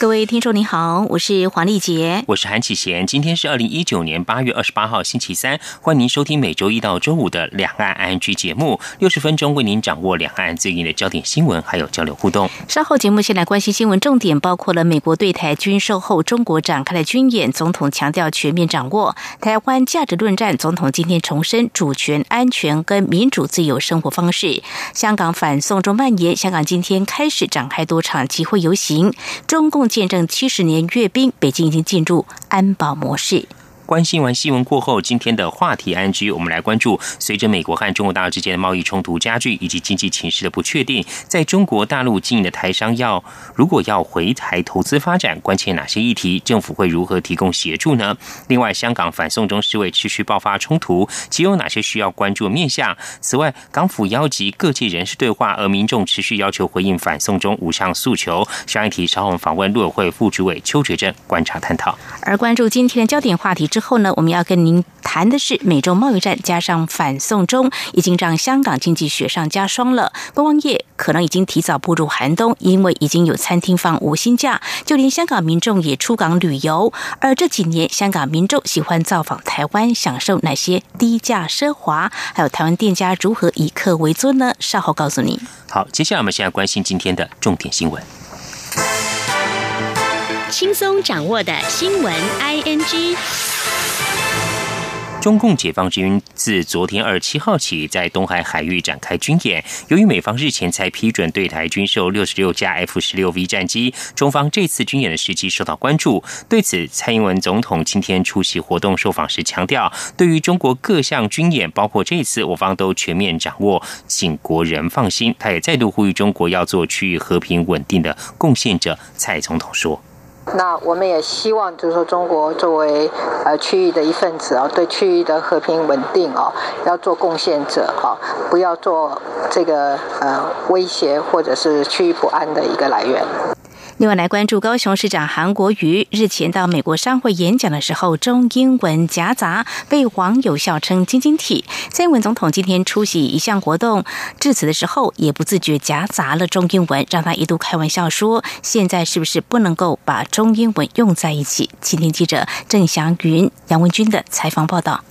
各位听众您好，我是黄丽杰，我是韩启贤。今天是二零一九年八月二十八号星期三，欢迎您收听每周一到周五的两岸 I N G 节目，六十分钟为您掌握两岸最近的焦点新闻，还有交流互动。稍后节目先来关心新闻重点，包括了美国对台军售后，中国展开了军演，总统强调全面掌握台湾价值论战，总统今天重申主权、安全跟民主自由生活方式。香港反送中蔓延，香港今天开始展开多场集会游行，中共。见证七十年阅兵，北京已经进入安保模式。关心完新闻过后，今天的话题安居，我们来关注。随着美国和中国大陆之间的贸易冲突加剧，以及经济情势的不确定，在中国大陆经营的台商要如果要回台投资发展，关切哪些议题？政府会如何提供协助呢？另外，香港反送中示威持续爆发冲突，其有哪些需要关注面向？此外，港府邀集各界人士对话，而民众持续要求回应反送中五项诉求。上一题稍后访问陆委会副主委邱觉正观察探讨。而关注今天的焦点话题之。后呢，我们要跟您谈的是美洲贸易战加上反送中，已经让香港经济雪上加霜了。观光业可能已经提早步入寒冬，因为已经有餐厅放无薪假，就连香港民众也出港旅游。而这几年，香港民众喜欢造访台湾，享受哪些低价奢华？还有台湾店家如何以客为尊呢？稍后告诉你。好，接下来我们现在关心今天的重点新闻。轻松掌握的新闻，I N G。中共解放军自昨天二十七号起，在东海海域展开军演。由于美方日前才批准对台军售六十六架 F 十六 V 战机，中方这次军演的时机受到关注。对此，蔡英文总统今天出席活动受访时强调，对于中国各项军演，包括这次，我方都全面掌握，请国人放心。他也再度呼吁中国要做区域和平稳定的贡献者。蔡总统说。那我们也希望，就是说，中国作为呃区域的一份子啊，对区域的和平稳定啊，要做贡献者哈，不要做这个呃威胁或者是区域不安的一个来源。另外来关注高雄市长韩国瑜日前到美国商会演讲的时候，中英文夹杂，被网友笑称“晶晶体”。蔡英文总统今天出席一项活动致辞的时候，也不自觉夹杂了中英文，让他一度开玩笑说：“现在是不是不能够把中英文用在一起？”今天记者郑祥云、杨文军的采访报道。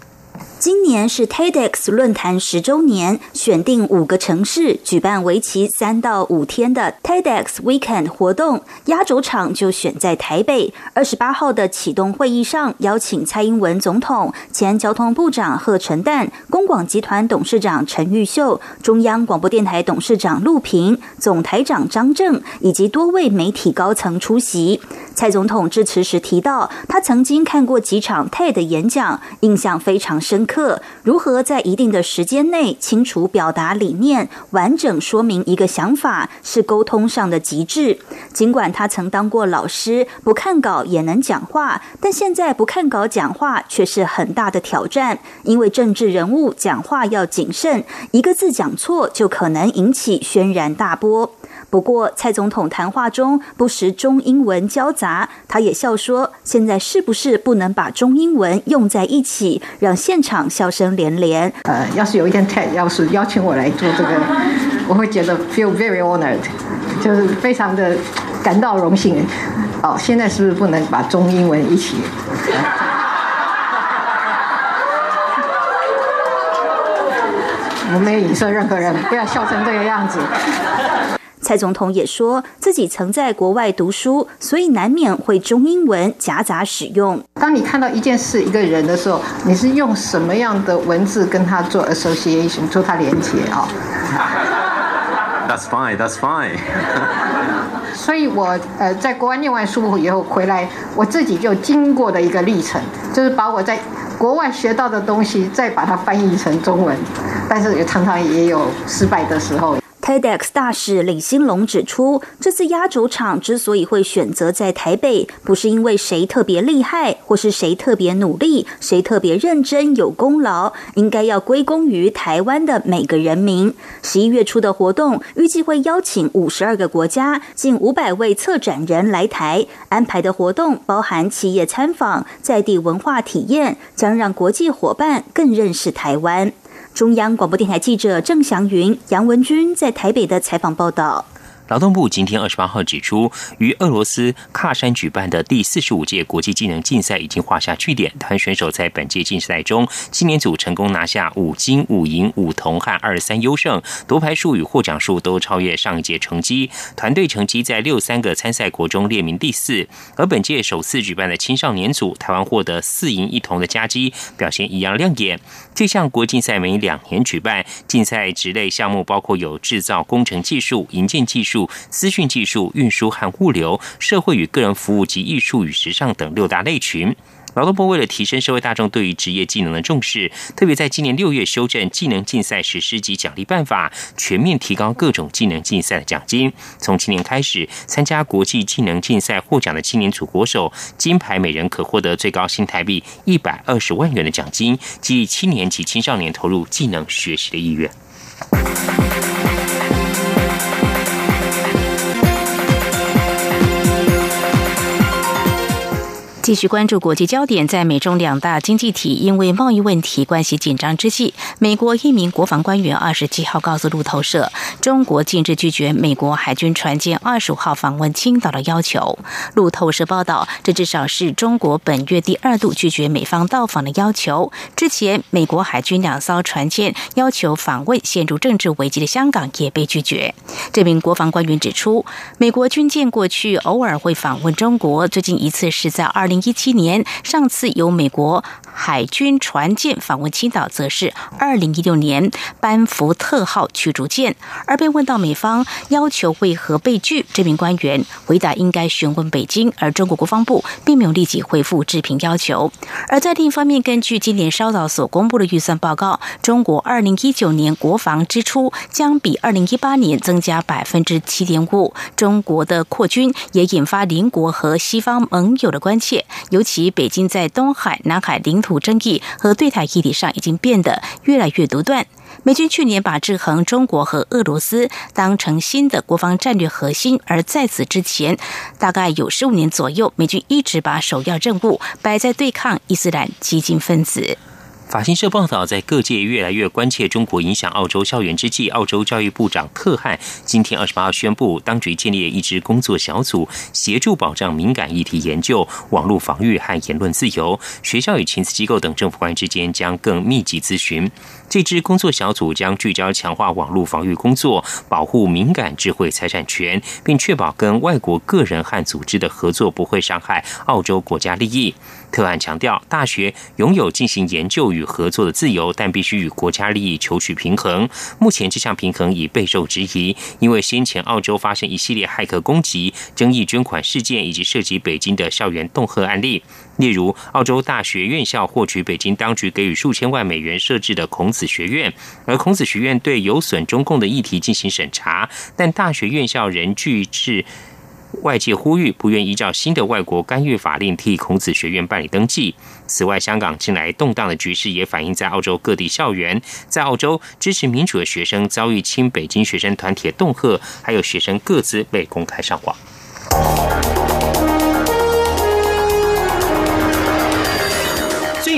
今年是 TEDx 论坛十周年，选定五个城市举办为期三到五天的 TEDx Weekend 活动，压轴场就选在台北。二十八号的启动会议上，邀请蔡英文总统、前交通部长贺陈旦、公广集团董事长陈玉秀、中央广播电台董事长陆平、总台长张正以及多位媒体高层出席。蔡总统致辞时提到，他曾经看过几场 TED 演讲，印象非常深。课如何在一定的时间内清楚表达理念、完整说明一个想法，是沟通上的极致。尽管他曾当过老师，不看稿也能讲话，但现在不看稿讲话却是很大的挑战，因为政治人物讲话要谨慎，一个字讲错就可能引起轩然大波。不过，蔡总统谈话中不时中英文交杂，他也笑说：“现在是不是不能把中英文用在一起，让现场笑声连连？”呃，要是有一天 TED 要是邀请我来做这个，我会觉得 feel very honored，就是非常的感到荣幸。哦，现在是不是不能把中英文一起？我没有影射任何人，不要笑成这个样子。蔡总统也说自己曾在国外读书，所以难免会中英文夹杂使用。当你看到一件事、一个人的时候，你是用什么样的文字跟他做 association，做他连接啊？That's fine. That's fine. 所以我呃在国外念完书以后回来，我自己就经过的一个历程，就是把我在国外学到的东西再把它翻译成中文，但是也常常也有失败的时候。TEDx 大使李兴龙指出，这次压轴场之所以会选择在台北，不是因为谁特别厉害，或是谁特别努力，谁特别认真有功劳，应该要归功于台湾的每个人民。十一月初的活动预计会邀请五十二个国家近五百位策展人来台，安排的活动包含企业参访、在地文化体验，将让国际伙伴更认识台湾。中央广播电台记者郑祥云、杨文军在台北的采访报道。劳动部今天二十八号指出，于俄罗斯喀山举办的第四十五届国际技能竞赛已经画下句点。台湾选手在本届竞赛中，青年组成功拿下五金、五银、五铜和二三优胜，夺牌数与获奖数都超越上一届成绩。团队成绩在六三个参赛国中列名第四。而本届首次举办的青少年组，台湾获得四银一铜的佳绩，表现一样亮眼。这项国竞赛每两年举办，竞赛职类项目包括有制造工程技术、营建技术。资讯技术、运输和物流、社会与个人服务及艺术与时尚等六大类群。劳动部为了提升社会大众对于职业技能的重视，特别在今年六月修正技能竞赛实施及奖励办法，全面提高各种技能竞赛的奖金。从今年开始，参加国际技能竞赛获奖的青年组国手，金牌每人可获得最高新台币一百二十万元的奖金，激励青年及青少年投入技能学习的意愿。继续关注国际焦点，在美中两大经济体因为贸易问题关系紧张之际，美国一名国防官员二十七号告诉路透社，中国近日拒绝美国海军船舰二十五号访问青岛的要求。路透社报道，这至少是中国本月第二度拒绝美方到访的要求。之前，美国海军两艘船舰要求访问陷入政治危机的香港也被拒绝。这名国防官员指出，美国军舰过去偶尔会访问中国，最近一次是在二零。一七年，上次由美国海军船舰访问青岛，则是二零一六年班福特号驱逐舰。而被问到美方要求为何被拒，这名官员回答应该询问北京，而中国国防部并没有立即回复置评要求。而在另一方面，根据今年稍早所公布的预算报告，中国二零一九年国防支出将比二零一八年增加百分之七点五。中国的扩军也引发邻国和西方盟友的关切。尤其北京在东海、南海领土争议和对台议题上已经变得越来越独断。美军去年把制衡中国和俄罗斯当成新的国防战略核心，而在此之前，大概有十五年左右，美军一直把首要任务摆在对抗伊斯兰激进分子。法新社报道，在各界越来越关切中国影响澳洲校园之际，澳洲教育部长特汉今天二十八号宣布，当局建立一支工作小组，协助保障敏感议题研究、网络防御和言论自由。学校与情报机构等政府官员之间将更密集咨询。这支工作小组将聚焦强化网络防御工作，保护敏感智慧财产权，并确保跟外国个人和组织的合作不会伤害澳洲国家利益。特案强调，大学拥有进行研究与合作的自由，但必须与国家利益求取平衡。目前这项平衡已备受质疑，因为先前澳洲发生一系列骇客攻击、争议捐款事件，以及涉及北京的校园恫吓案例。例如，澳洲大学院校获取北京当局给予数千万美元设置的孔子学院，而孔子学院对有损中共的议题进行审查，但大学院校仍拒斥外界呼吁，不愿依照新的外国干预法令替孔子学院办理登记。此外，香港近来动荡的局势也反映在澳洲各地校园，在澳洲支持民主的学生遭遇亲北京学生团体的恫吓，还有学生各自被公开上网。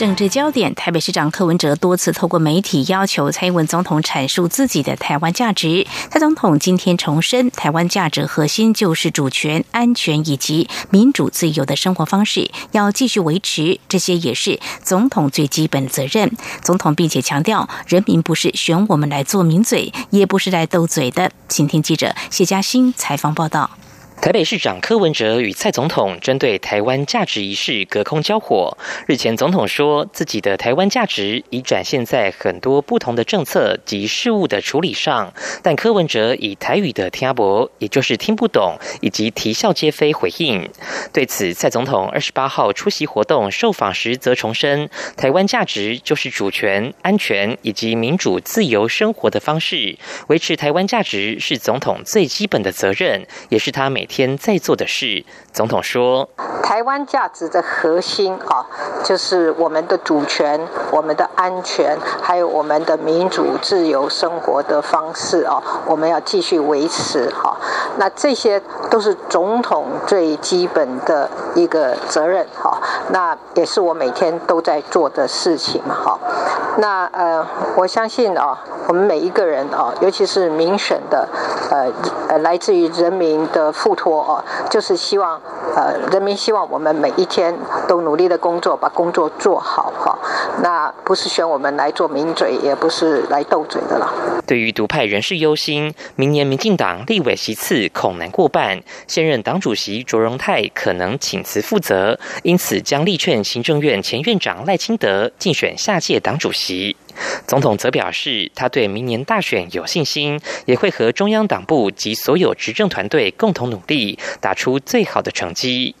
政治焦点，台北市长柯文哲多次透过媒体要求蔡英文总统阐述自己的台湾价值。蔡总统今天重申，台湾价值核心就是主权、安全以及民主自由的生活方式，要继续维持，这些也是总统最基本责任。总统并且强调，人民不是选我们来做名嘴，也不是来斗嘴的。请听记者谢嘉欣采访报道。台北市长柯文哲与蔡总统针对台湾价值一事隔空交火。日前，总统说自己的台湾价值已展现在很多不同的政策及事务的处理上，但柯文哲以台语的听不，也就是听不懂，以及啼笑皆非回应。对此，蔡总统二十八号出席活动受访时则重申，台湾价值就是主权、安全以及民主自由生活的方式，维持台湾价值是总统最基本的责任，也是他每。天在做的事，总统说：“台湾价值的核心啊，就是我们的主权、我们的安全，还有我们的民主自由生活的方式啊，我们要继续维持哈。那这些都是总统最基本的一个责任哈。那也是我每天都在做的事情哈。那呃，我相信啊，我们每一个人啊，尤其是民选的，呃呃，来自于人民的付。”托哦，就是希望呃，人民希望我们每一天都努力的工作，把工作做好哈。那不是选我们来做名嘴，也不是来斗嘴的了。对于独派人士忧心，明年民进党立委席次恐难过半，现任党主席卓荣泰可能请辞负责，因此将力劝行政院前院长赖清德竞选下届党主席。总统则表示，他对明年大选有信心，也会和中央党部及所有执政团队共同努力，打出最好的成绩。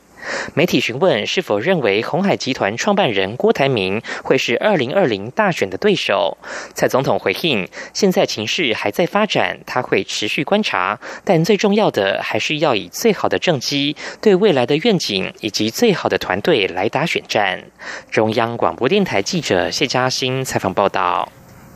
媒体询问是否认为红海集团创办人郭台铭会是二零二零大选的对手，蔡总统回应：现在情势还在发展，他会持续观察，但最重要的还是要以最好的政绩、对未来的愿景以及最好的团队来打选战。中央广播电台记者谢嘉欣采访报道。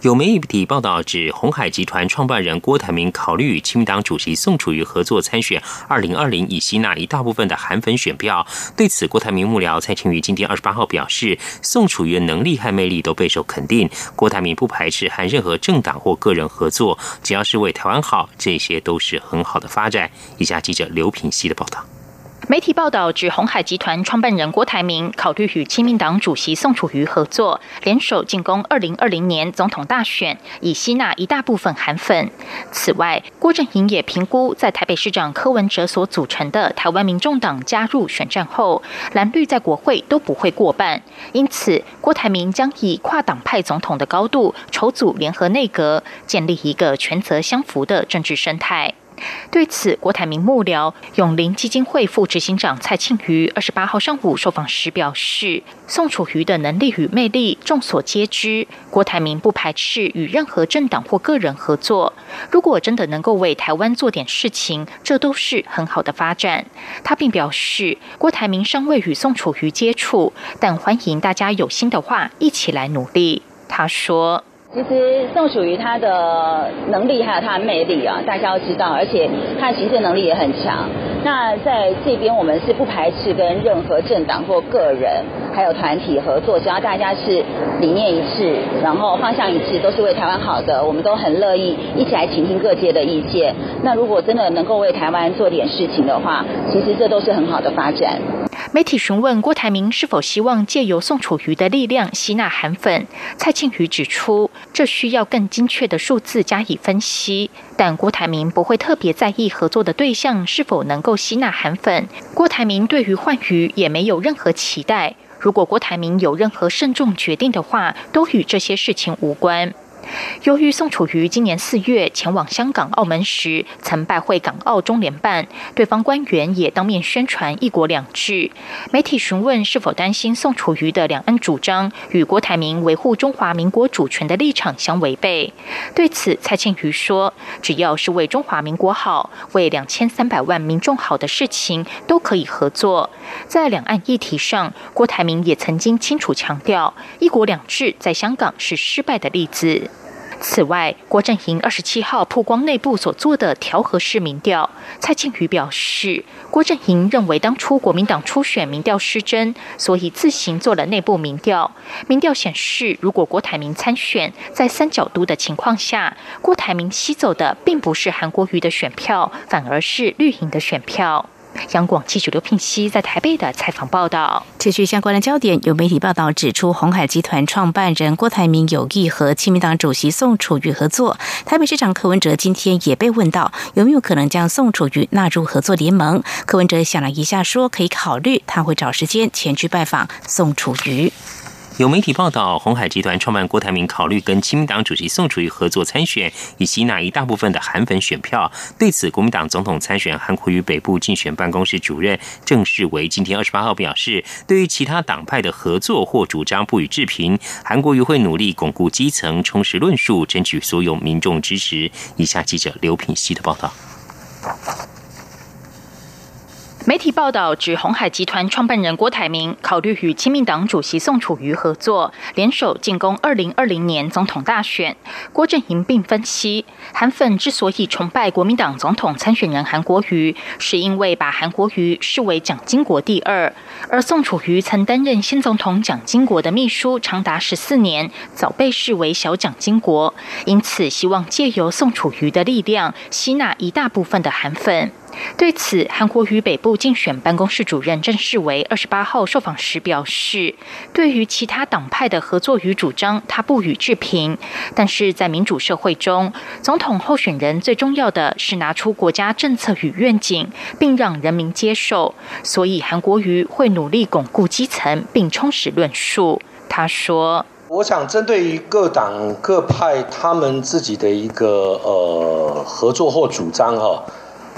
有媒体报道指，红海集团创办人郭台铭考虑与亲民党主席宋楚瑜合作参选二零二零，以吸纳一大部分的韩粉选票。对此，郭台铭幕僚蔡清瑜今天二十八号表示，宋楚瑜的能力和魅力都备受肯定，郭台铭不排斥和任何政党或个人合作，只要是为台湾好，这些都是很好的发展。以下记者刘品希的报道。媒体报道指，红海集团创办人郭台铭考虑与亲民党主席宋楚瑜合作，联手进攻二零二零年总统大选，以吸纳一大部分韩粉。此外，郭正营也评估，在台北市长柯文哲所组成的台湾民众党加入选战后，蓝绿在国会都不会过半，因此郭台铭将以跨党派总统的高度筹组联合内阁，建立一个权责相符的政治生态。对此，郭台铭幕僚永林基金会副执行长蔡庆瑜二十八号上午受访时表示，宋楚瑜的能力与魅力众所皆知，郭台铭不排斥与任何政党或个人合作。如果真的能够为台湾做点事情，这都是很好的发展。他并表示，郭台铭尚未与宋楚瑜接触，但欢迎大家有心的话一起来努力。他说。其实宋楚瑜他的能力还有他的魅力啊，大家要知道，而且他的行政能力也很强。那在这边我们是不排斥跟任何政党或个人还有团体合作，只要大家是理念一致，然后方向一致，都是为台湾好的，我们都很乐意一起来倾听各界的意见。那如果真的能够为台湾做点事情的话，其实这都是很好的发展。媒体询问郭台铭是否希望借由宋楚瑜的力量吸纳韩粉，蔡庆瑜指出，这需要更精确的数字加以分析。但郭台铭不会特别在意合作的对象是否能够吸纳韩粉。郭台铭对于换鱼也没有任何期待。如果郭台铭有任何慎重决定的话，都与这些事情无关。由于宋楚瑜今年四月前往香港、澳门时，曾拜会港澳中联办，对方官员也当面宣传“一国两制”。媒体询问是否担心宋楚瑜的两岸主张与郭台铭维护中华民国主权的立场相违背，对此，蔡庆瑜说：“只要是为中华民国好、为两千三百万民众好的事情，都可以合作。”在两岸议题上，郭台铭也曾经清楚强调，“一国两制”在香港是失败的例子。此外，郭振营二十七号曝光内部所做的调和式民调。蔡庆瑜表示，郭振营认为当初国民党初选民调失真，所以自行做了内部民调。民调显示，如果郭台铭参选，在三角都的情况下，郭台铭吸走的并不是韩国瑜的选票，反而是绿营的选票。央广记者刘聘熙在台北的采访报道。继续相关的焦点，有媒体报道指出，红海集团创办人郭台铭有意和亲民党主席宋楚瑜合作。台北市长柯文哲今天也被问到，有没有可能将宋楚瑜纳入合作联盟？柯文哲想了一下，说可以考虑，他会找时间前去拜访宋楚瑜。有媒体报道，红海集团创办郭台铭考虑跟亲民党主席宋楚瑜合作参选，以吸纳一大部分的韩粉选票。对此，国民党总统参选韩国瑜北部竞选办公室主任郑世维今天二十八号表示，对于其他党派的合作或主张不予置评，韩国瑜会努力巩固基层，充实论述，争取所有民众支持。以下记者刘品希的报道。媒体报道指，红海集团创办人郭台铭考虑与亲民党主席宋楚瑜合作，联手进攻二零二零年总统大选。郭振营并分析，韩粉之所以崇拜国民党总统参选人韩国瑜，是因为把韩国瑜视为蒋经国第二，而宋楚瑜曾担任新总统蒋经国的秘书长达十四年，早被视为小蒋经国，因此希望借由宋楚瑜的力量，吸纳一大部分的韩粉。对此，韩国瑜北部竞选办公室主任郑世维二十八号受访时表示，对于其他党派的合作与主张，他不予置评。但是在民主社会中，总统候选人最重要的是拿出国家政策与愿景，并让人民接受。所以，韩国瑜会努力巩固基层，并充实论述。他说：“我想针对于各党各派他们自己的一个呃合作或主张，哈。”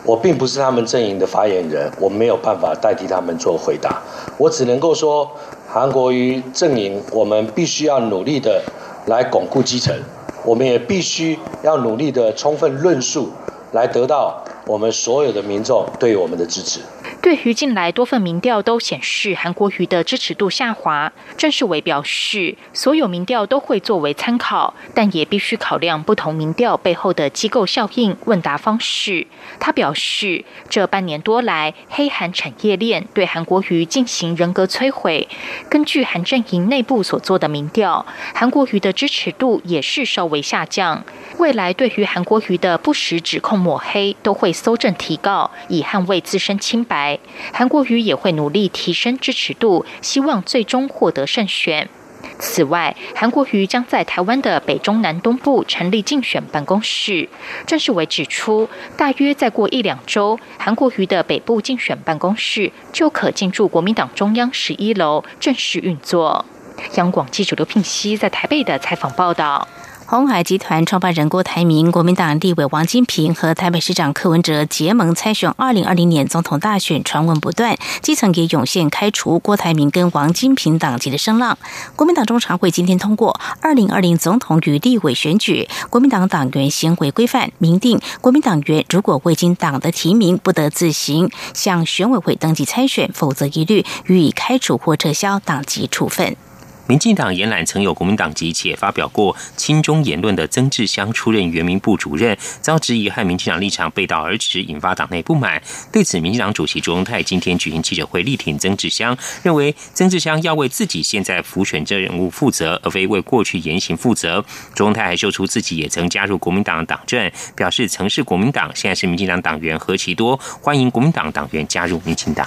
我并不是他们阵营的发言人，我没有办法代替他们做回答。我只能够说，韩国瑜阵营，我们必须要努力的来巩固基层，我们也必须要努力的充分论述，来得到我们所有的民众对我们的支持。对于近来多份民调都显示韩国瑜的支持度下滑，郑世伟表示，所有民调都会作为参考，但也必须考量不同民调背后的机构效应、问答方式。他表示，这半年多来，黑韩产业链对韩国瑜进行人格摧毁。根据韩阵营内部所做的民调，韩国瑜的支持度也是稍微下降。未来对于韩国瑜的不实指控抹黑，都会搜证提告，以捍卫自身清白。韩国瑜也会努力提升支持度，希望最终获得胜选。此外，韩国瑜将在台湾的北中南东部成立竞选办公室。郑世伟指出，大约再过一两周，韩国瑜的北部竞选办公室就可进驻国民党中央十一楼正式运作。央广记者刘聘熙在台北的采访报道。红海集团创办人郭台铭、国民党立委王金平和台北市长柯文哲结盟参选二零二零年总统大选，传闻不断，基层也涌现开除郭台铭跟王金平党籍的声浪。国民党中常会今天通过二零二零总统与立委选举国民党党员行为规范，明定国民党员如果未经党的提名，不得自行向选委会登记参选，否则一律予以开除或撤销党籍处分。民进党延揽曾有国民党籍且发表过亲中言论的曾志香出任原民部主任，遭质疑和民进党立场背道而驰，引发党内不满。对此，民进党主席卓荣泰今天举行记者会力挺曾志香，认为曾志香要为自己现在浮选这任务负责，而非为过去言行负责。卓荣泰还秀出自己也曾加入国民党党政，表示曾是国民党，现在是民进党党员何其多，欢迎国民党党员加入民进党。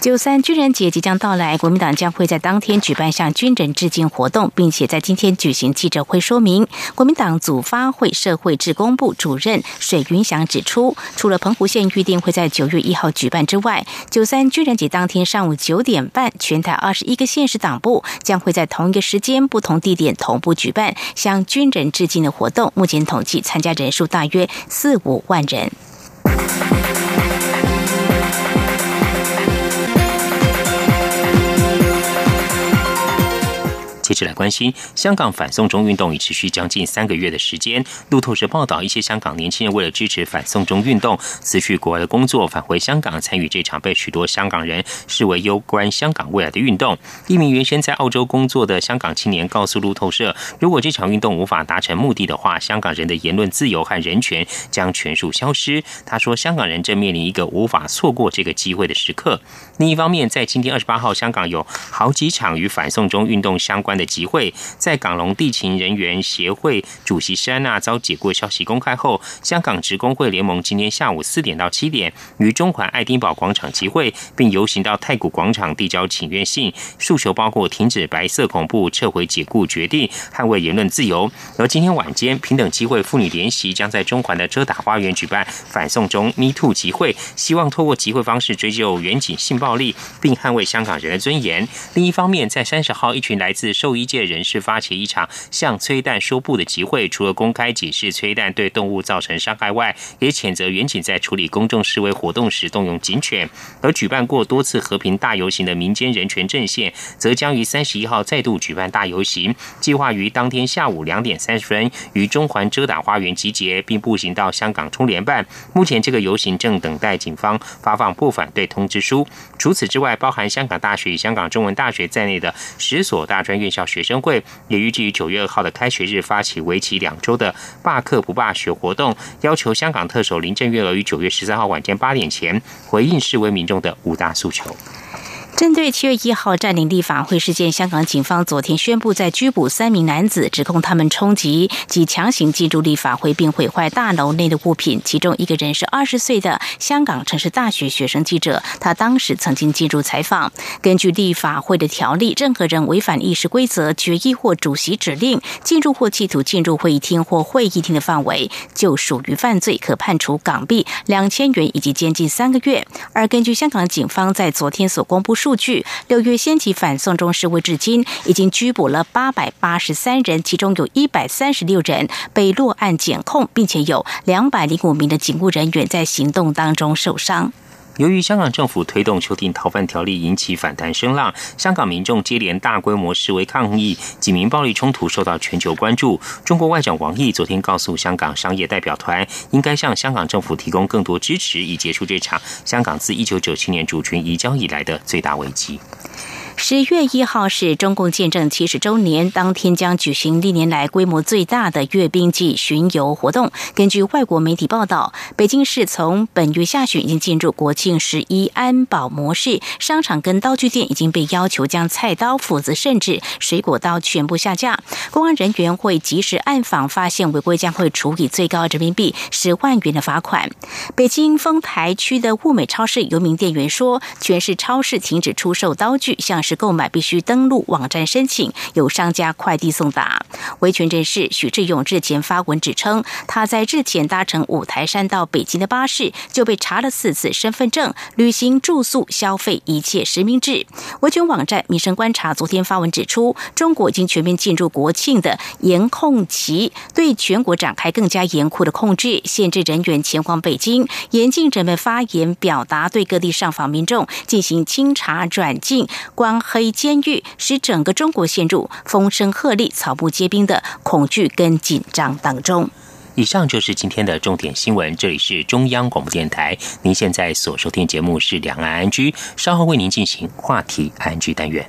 九三军人节即将到来，国民党将会在当天举办向军人致敬活动，并且在今天举行记者会说明。国民党组发会社会职工部主任水云祥指出，除了澎湖县预定会在九月一号举办之外，九三军人节当天上午九点半，全台二十一个县市党部将会在同一个时间、不同地点同步举办向军人致敬的活动。目前统计参加人数大约四五万人。来关心香港反送中运动已持续将近三个月的时间。路透社报道，一些香港年轻人为了支持反送中运动，辞去国外的工作，返回香港参与这场被许多香港人视为攸关香港未来的运动。一名原先在澳洲工作的香港青年告诉路透社，如果这场运动无法达成目的的话，香港人的言论自由和人权将全数消失。他说，香港人正面临一个无法错过这个机会的时刻。另一方面，在今天二十八号，香港有好几场与反送中运动相关的集会。在港龙地勤人员协会主席施安娜遭解雇消息公开后，香港职工会联盟今天下午四点到七点于中环爱丁堡广场集会，并游行到太古广场递交请愿信，诉求包括停止白色恐怖、撤回解雇决定、捍卫言论自由。而今天晚间，平等机会妇女联席将在中环的遮打花园举办反送中 Me Too 集会，希望透过集会方式追究远景性暴。力，并捍卫香港人的尊严。另一方面，在三十号，一群来自兽医界人士发起一场向崔蛋说不的集会，除了公开解释崔蛋对动物造成伤害外，也谴责远景在处理公众示威活动时动用警犬。而举办过多次和平大游行的民间人权阵线，则将于三十一号再度举办大游行，计划于当天下午两点三十分于中环遮打花园集结，并步行到香港中联办。目前，这个游行正等待警方发放不反对通知书。除此之外，包含香港大学与香港中文大学在内的十所大专院校学生会，也预计于九月二号的开学日发起为期两周的罢课不罢学活动，要求香港特首林郑月娥于九月十三号晚间八点前回应示威民众的五大诉求。针对七月一号占领立法会事件，香港警方昨天宣布在拘捕三名男子，指控他们冲击及强行进入立法会并毁坏大楼内的物品。其中一个人是二十岁的香港城市大学学生记者，他当时曾经进入采访。根据立法会的条例，任何人违反议事规则、决议或主席指令进入或企图进入会议厅或会议厅的范围，就属于犯罪，可判处港币两千元以及监禁三个月。而根据香港警方在昨天所公布数。数据，六月掀起反送中示威至今，已经拘捕了八百八十三人，其中有一百三十六人被落案检控，并且有两百零五名的警务人员在行动当中受伤。由于香港政府推动修订逃犯条例引起反弹声浪，香港民众接连大规模示威抗议，几名暴力冲突受到全球关注。中国外长王毅昨天告诉香港商业代表团，应该向香港政府提供更多支持，以结束这场香港自一九九七年主权移交以来的最大危机。十月一号是中共建政七十周年，当天将举行历年来规模最大的阅兵季巡游活动。根据外国媒体报道，北京市从本月下旬已经进入国庆十一安保模式，商场跟刀具店已经被要求将菜刀、斧子甚至水果刀全部下架。公安人员会及时暗访，发现违规将会处以最高人民币十万元的罚款。北京丰台区的物美超市有名店员说，全市超市停止出售刀具，像购买必须登录网站申请，由商家快递送达。维权人士许志勇日前发文指称，他在日前搭乘五台山到北京的巴士，就被查了四次身份证、旅行、住宿、消费一切实名制。维权网站民生观察昨天发文指出，中国已经全面进入国庆的严控期，对全国展开更加严酷的控制，限制人员前往北京，严禁人们发言表达，对各地上访民众进行清查转进关。黑监狱使整个中国陷入风声鹤唳、草木皆兵的恐惧跟紧张当中。以上就是今天的重点新闻，这里是中央广播电台。您现在所收听节目是两岸安居，稍后为您进行话题安居单元。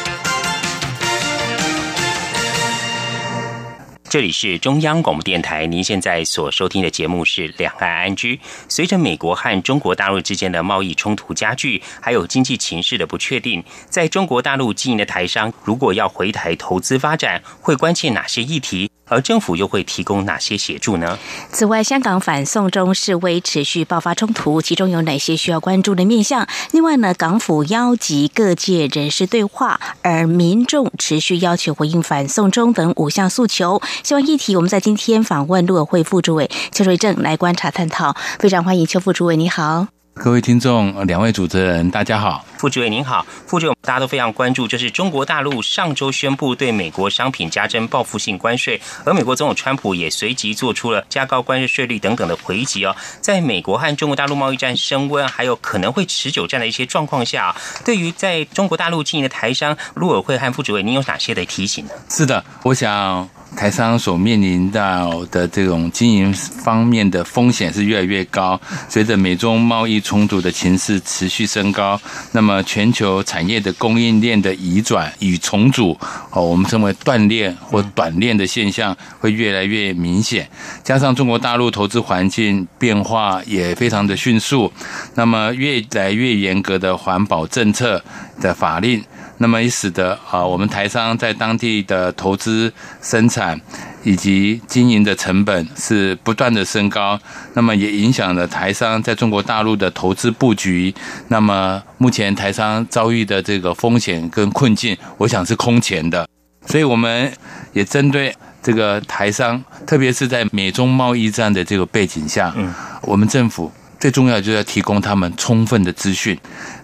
这里是中央广播电台，您现在所收听的节目是《两岸安居》。随着美国和中国大陆之间的贸易冲突加剧，还有经济形势的不确定，在中国大陆经营的台商如果要回台投资发展，会关切哪些议题？而政府又会提供哪些协助呢？此外，香港反送中示威持续爆发冲突，其中有哪些需要关注的面向？另外呢，港府邀集各界人士对话，而民众持续要求回应反送中等五项诉求。希望议题，我们在今天访问陆委会副主委邱瑞正来观察探讨。非常欢迎邱副主委，你好。各位听众，两位主持人，大家好。副主委您好，副主委，大家都非常关注，就是中国大陆上周宣布对美国商品加征报复性关税，而美国总统川普也随即做出了加高关税税率等等的回击哦。在美国和中国大陆贸易战升温，还有可能会持久战的一些状况下，对于在中国大陆经营的台商，陆委会和副主委，您有哪些的提醒呢？是的，我想。台商所面临到的这种经营方面的风险是越来越高。随着美中贸易冲突的情势持续升高，那么全球产业的供应链的移转与重组，哦，我们称为断链或短链的现象会越来越明显。加上中国大陆投资环境变化也非常的迅速，那么越来越严格的环保政策的法令。那么也使得啊，我们台商在当地的投资、生产以及经营的成本是不断的升高，那么也影响了台商在中国大陆的投资布局。那么目前台商遭遇的这个风险跟困境，我想是空前的。所以我们也针对这个台商，特别是在美中贸易战的这个背景下，嗯，我们政府。最重要就是要提供他们充分的资讯，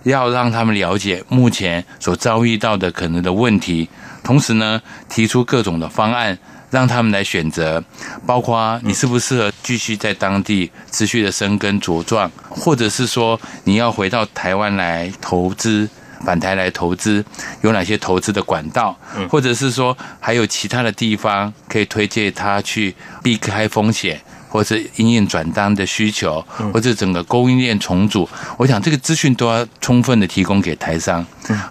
要让他们了解目前所遭遇到的可能的问题，同时呢，提出各种的方案，让他们来选择，包括你适不适合继续在当地持续的生根茁壮，或者是说你要回到台湾来投资，返台来投资，有哪些投资的管道，或者是说还有其他的地方可以推荐他去避开风险。或者营运转单的需求，或者整个供应链重组，我想这个资讯都要充分的提供给台商，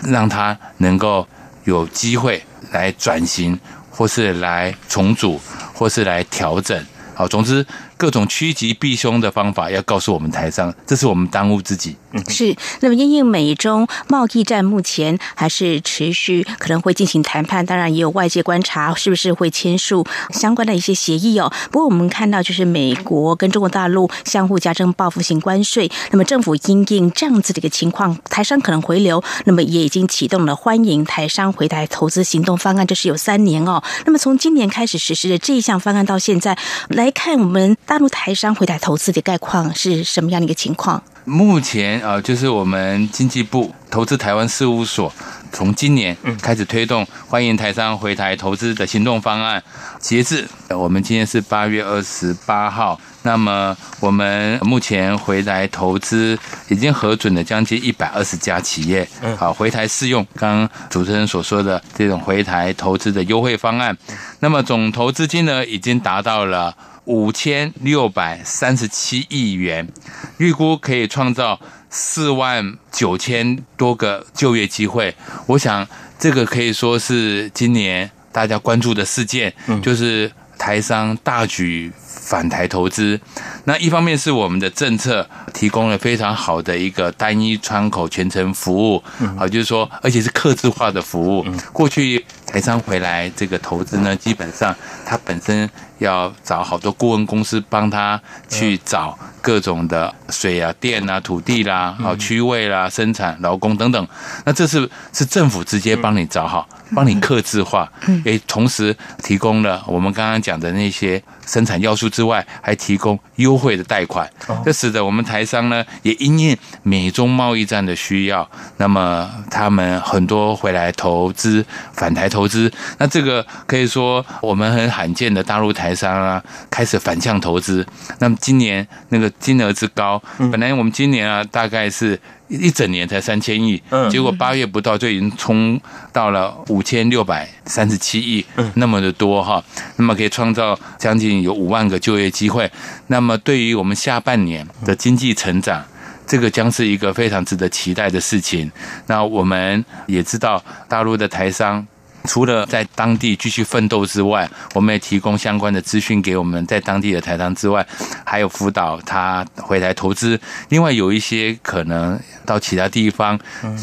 让他能够有机会来转型，或是来重组，或是来调整。好，总之。各种趋吉避凶的方法要告诉我们台商，这是我们当务之急。是，那么因应美中贸易战目前还是持续，可能会进行谈判。当然，也有外界观察，是不是会签署相关的一些协议哦？不过我们看到，就是美国跟中国大陆相互加征报复性关税。那么政府因应这样子的一个情况，台商可能回流，那么也已经启动了欢迎台商回台投资行动方案，这是有三年哦。那么从今年开始实施的这一项方案到现在来看，我们。大陆台商回台投资的概况是什么样的一个情况？目前啊，就是我们经济部投资台湾事务所从今年开始推动欢迎台商回台投资的行动方案。截至我们今天是八月二十八号，那么我们目前回来投资已经核准了将近一百二十家企业，好回台试用刚刚主持人所说的这种回台投资的优惠方案。那么总投资金额已经达到了。五千六百三十七亿元，预估可以创造四万九千多个就业机会。我想，这个可以说是今年大家关注的事件，就是台商大举返台投资。那一方面是我们的政策提供了非常好的一个单一窗口全程服务，啊，就是说，而且是客制化的服务。过去台商回来这个投资呢，基本上他本身要找好多顾问公司帮他去找各种的水啊、电啊、土地啦、好区位啦、生产劳工等等。那这是是政府直接帮你找好，帮你刻制化，诶，同时提供了我们刚刚讲的那些生产要素之外，还提供优惠的贷款。这使得我们台商呢，也因应美中贸易战的需要，那么他们很多回来投资、反台投资。那这个可以说我们很罕见的大陆台商啊，开始反向投资。那么今年那个金额之高，本来我们今年啊，大概是。一整年才三千亿，嗯结果八月不到就已经冲到了五千六百三十七亿，嗯那么的多哈，那么可以创造将近有五万个就业机会。那么对于我们下半年的经济成长，这个将是一个非常值得期待的事情。那我们也知道大陆的台商。除了在当地继续奋斗之外，我们也提供相关的资讯给我们在当地的台商之外，还有辅导他回来投资。另外有一些可能到其他地方，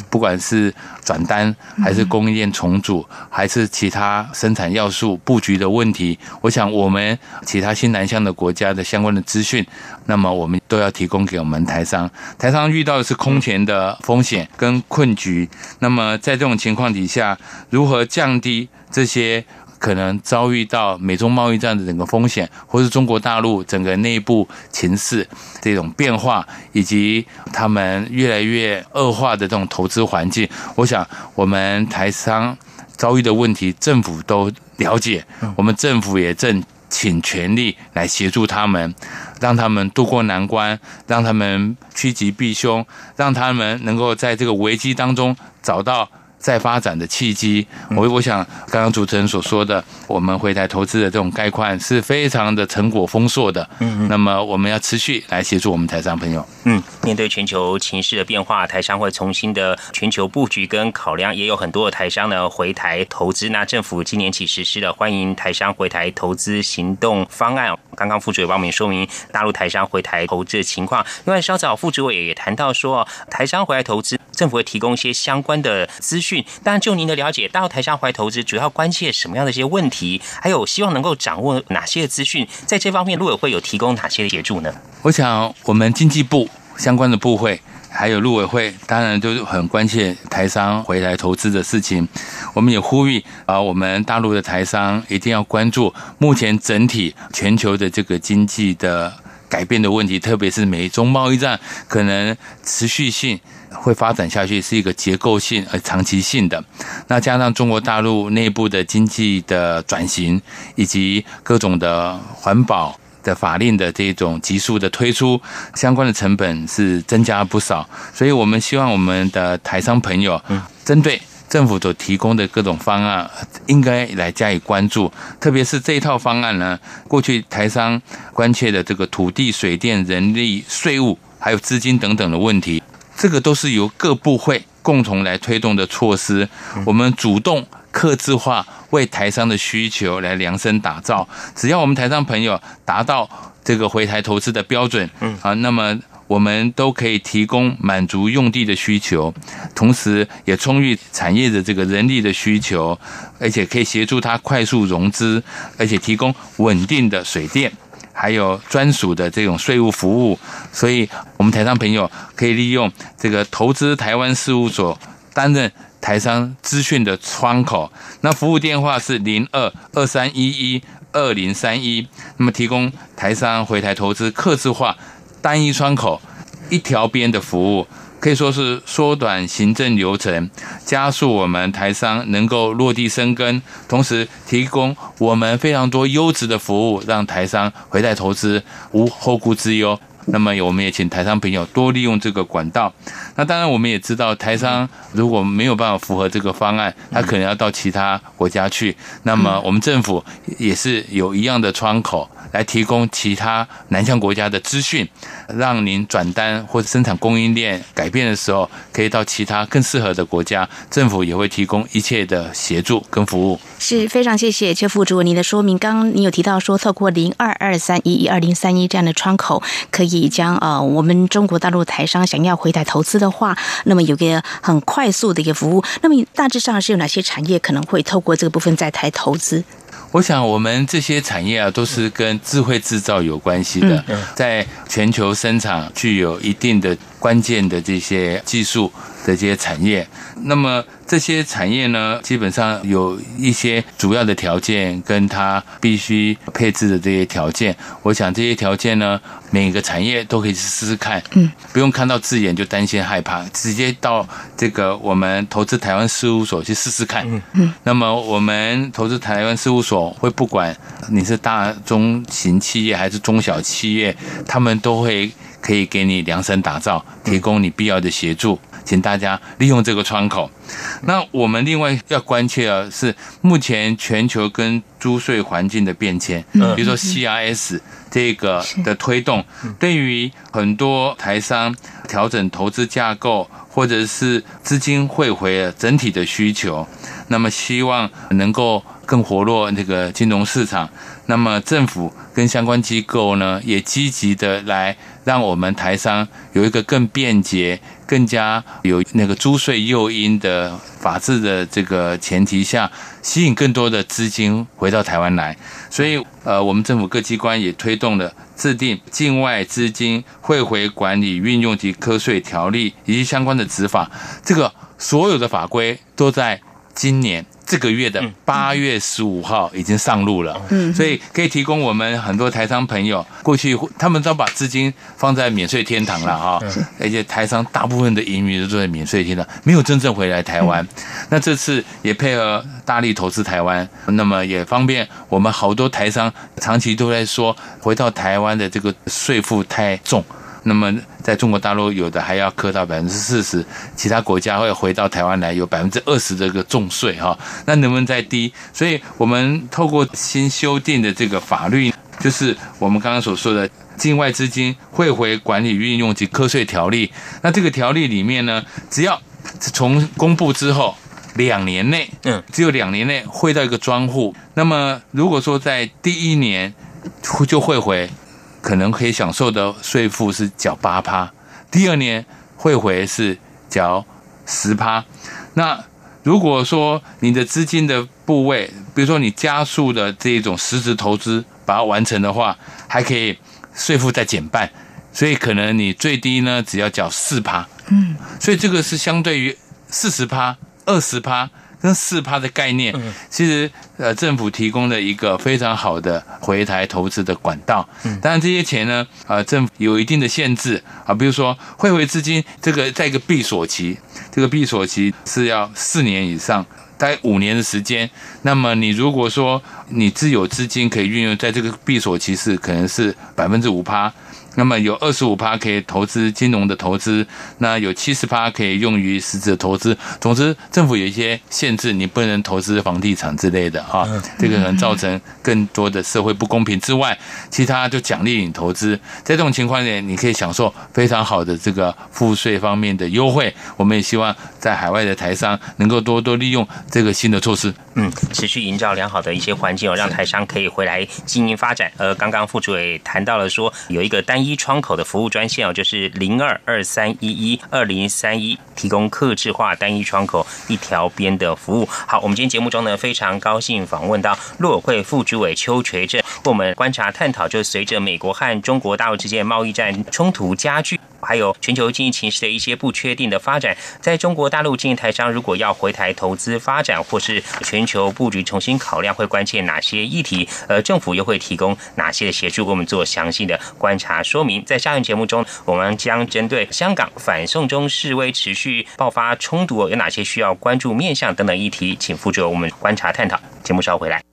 不管是转单还是供应链重组，还是其他生产要素布局的问题，我想我们其他新南向的国家的相关的资讯，那么我们都要提供给我们台商。台商遇到的是空前的风险跟困局，那么在这种情况底下，如何降？低这些可能遭遇到美中贸易战的整个风险，或是中国大陆整个内部情势这种变化，以及他们越来越恶化的这种投资环境，我想我们台商遭遇的问题，政府都了解，我们政府也正请全力来协助他们，让他们渡过难关，让他们趋吉避凶，让他们能够在这个危机当中找到。再发展的契机，我我想刚刚主持人所说的，我们回台投资的这种概况是非常的成果丰硕的。嗯嗯，那么我们要持续来协助我们台商朋友。嗯，面对全球情势的变化，台商会重新的全球布局跟考量，也有很多的台商呢回台投资。那政府今年起实施了欢迎台商回台投资行动方案。刚刚副主委帮我们说明大陆台商回台投资的情况。另外，稍早副主委也谈到说，台商回来投资，政府会提供一些相关的资讯。当然，就您的了解，大陆台商回投资主要关切什么样的一些问题？还有希望能够掌握哪些资讯？在这方面，陆委会有提供哪些协助呢？我想，我们经济部相关的部会，还有陆委会，当然都很关切台商回来投资的事情。我们也呼吁啊，我们大陆的台商一定要关注目前整体全球的这个经济的改变的问题，特别是美中贸易战可能持续性。会发展下去是一个结构性而长期性的，那加上中国大陆内部的经济的转型，以及各种的环保的法令的这种急速的推出，相关的成本是增加不少。所以我们希望我们的台商朋友，针对政府所提供的各种方案，应该来加以关注。特别是这一套方案呢，过去台商关切的这个土地、水电、人力、税务，还有资金等等的问题。这个都是由各部会共同来推动的措施，我们主动克制化，为台商的需求来量身打造。只要我们台商朋友达到这个回台投资的标准，嗯啊，那么我们都可以提供满足用地的需求，同时也充裕产业的这个人力的需求，而且可以协助他快速融资，而且提供稳定的水电。还有专属的这种税务服务，所以我们台商朋友可以利用这个投资台湾事务所担任台商资讯的窗口。那服务电话是零二二三一一二零三一，那么提供台商回台投资客制化单一窗口一条边的服务。可以说是缩短行政流程，加速我们台商能够落地生根，同时提供我们非常多优质的服务，让台商回来投资无后顾之忧。那么，我们也请台商朋友多利用这个管道。那当然，我们也知道，台商如果没有办法符合这个方案，他可能要到其他国家去。那么，我们政府也是有一样的窗口来提供其他南向国家的资讯，让您转单或者生产供应链改变的时候，可以到其他更适合的国家。政府也会提供一切的协助跟服务。是非常谢谢邱副主任您的说明。刚刚你有提到说，透过零二二三一一二零三一这样的窗口，可以将呃我们中国大陆台商想要回台投资的话，那么有个很快速的一个服务。那么大致上是有哪些产业可能会透过这个部分在台投资？我想，我们这些产业啊，都是跟智慧制造有关系的，在全球生产具有一定的关键的这些技术的这些产业。那么这些产业呢，基本上有一些主要的条件，跟它必须配置的这些条件。我想这些条件呢，每个产业都可以去试试看，嗯，不用看到字眼就担心害怕，直接到这个我们投资台湾事务所去试试看，嗯嗯。那么我们投资台湾事务所会不管你是大中型企业还是中小企业，他们都会可以给你量身打造，提供你必要的协助。请大家利用这个窗口。那我们另外要关切的是，目前全球跟租税环境的变迁，比如说 CRS 这个的推动，对于很多台商调整投资架构或者是资金汇回整体的需求，那么希望能够更活络这个金融市场。那么政府跟相关机构呢，也积极的来让我们台商有一个更便捷。更加有那个租税诱因的法治的这个前提下，吸引更多的资金回到台湾来。所以，呃，我们政府各机关也推动了制定境外资金汇回管理运用及科税条例以及相关的执法。这个所有的法规都在今年。这个月的八月十五号已经上路了，嗯，所以可以提供我们很多台商朋友过去，他们都把资金放在免税天堂了哈，而且台商大部分的盈余都在免税天堂，没有真正回来台湾。那这次也配合大力投资台湾，那么也方便我们好多台商长期都在说，回到台湾的这个税负太重。那么，在中国大陆有的还要课到百分之四十，其他国家会回到台湾来有百分之二十这个重税哈，那能不能再低？所以我们透过新修订的这个法律，就是我们刚刚所说的境外资金汇回管理运用及课税条例。那这个条例里面呢，只要从公布之后两年内，嗯，只有两年内汇到一个专户，那么如果说在第一年就汇回。可能可以享受的税负是缴八趴，第二年汇回是缴十趴。那如果说你的资金的部位，比如说你加速的这种实质投资把它完成的话，还可以税负再减半，所以可能你最低呢只要缴四趴。嗯，所以这个是相对于四十趴、二十趴。跟四趴的概念，其实呃政府提供了一个非常好的回台投资的管道。当然这些钱呢，呃政府有一定的限制啊，比如说汇回资金这个在一个闭锁期，这个闭锁期是要四年以上，大概五年的时间。那么你如果说你自有资金可以运用，在这个闭锁期是可能是百分之五趴。那么有二十五趴可以投资金融的投资，那有七十趴可以用于实质的投资。总之，政府有一些限制，你不能投资房地产之类的哈，这个可能造成更多的社会不公平之外，其他就奖励你投资。在这种情况下，你可以享受非常好的这个赋税方面的优惠。我们也希望在海外的台商能够多多利用这个新的措施，嗯，持续营造良好的一些环境哦，让台商可以回来经营发展。呃，刚刚副主委谈到了说有一个单。一窗口的服务专线哦，就是零二二三一一二零三一，提供客制化单一窗口一条边的服务。好，我们今天节目中呢，非常高兴访问到陆委会副主委邱垂正，为我们观察探讨，就随着美国和中国大陆之间贸易战冲突加剧。还有全球经济形势的一些不确定的发展，在中国大陆经营台商如果要回台投资发展，或是全球布局重新考量，会关切哪些议题？呃，政府又会提供哪些的协助？给我们做详细的观察说明。在下段节目中，我们将针对香港反送中示威持续爆发冲突，有哪些需要关注面向等等议题，请附着我们观察探讨。节目稍后回来。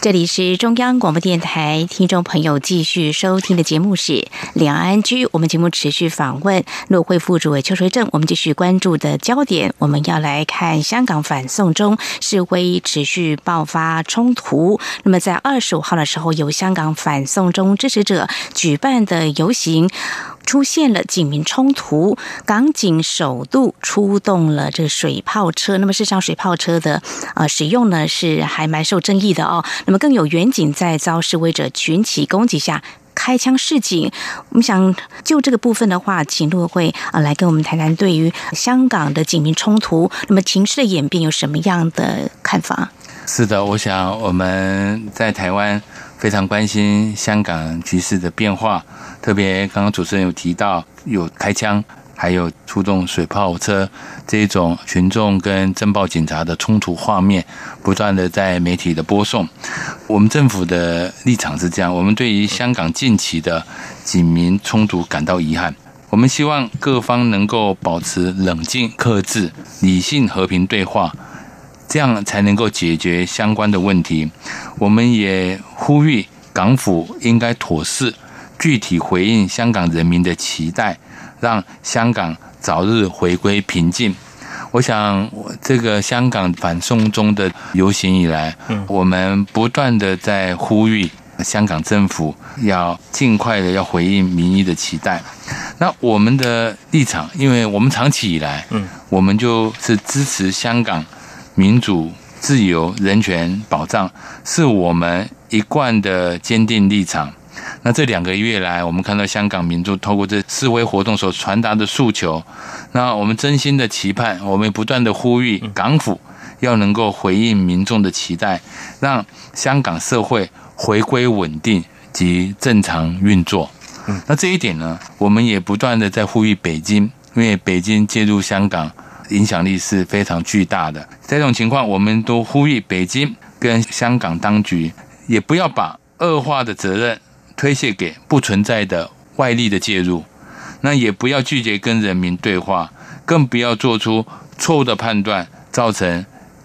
这里是中央广播电台，听众朋友继续收听的节目是《两岸居》。我们节目持续访问陆会副主委邱垂正。我们继续关注的焦点，我们要来看香港反送中示威持续爆发冲突。那么在二十五号的时候，由香港反送中支持者举办的游行。出现了警民冲突，港警首度出动了这个水炮车。那么，事实上，水炮车的呃使用呢是还蛮受争议的哦。那么，更有远警在遭示威者群起攻击下开枪示警。我们想就这个部分的话，请陆会啊来跟我们谈谈对于香港的警民冲突，那么情势的演变有什么样的看法？是的，我想我们在台湾非常关心香港局势的变化。特别刚刚主持人有提到有开枪，还有出动水炮车这种群众跟政报警察的冲突画面，不断的在媒体的播送。我们政府的立场是这样：我们对于香港近期的警民冲突感到遗憾。我们希望各方能够保持冷静、克制、理性、和平对话，这样才能够解决相关的问题。我们也呼吁港府应该妥适。具体回应香港人民的期待，让香港早日回归平静。我想，这个香港反送中的游行以来，我们不断的在呼吁香港政府要尽快的要回应民意的期待。那我们的立场，因为我们长期以来，嗯，我们就是支持香港民主、自由、人权保障，是我们一贯的坚定立场。那这两个月来，我们看到香港民众透过这示威活动所传达的诉求，那我们真心的期盼，我们不断的呼吁港府要能够回应民众的期待，让香港社会回归稳定及正常运作。那这一点呢，我们也不断的在呼吁北京，因为北京介入香港影响力是非常巨大的。这种情况，我们都呼吁北京跟香港当局也不要把恶化的责任。推卸给不存在的外力的介入，那也不要拒绝跟人民对话，更不要做出错误的判断，造成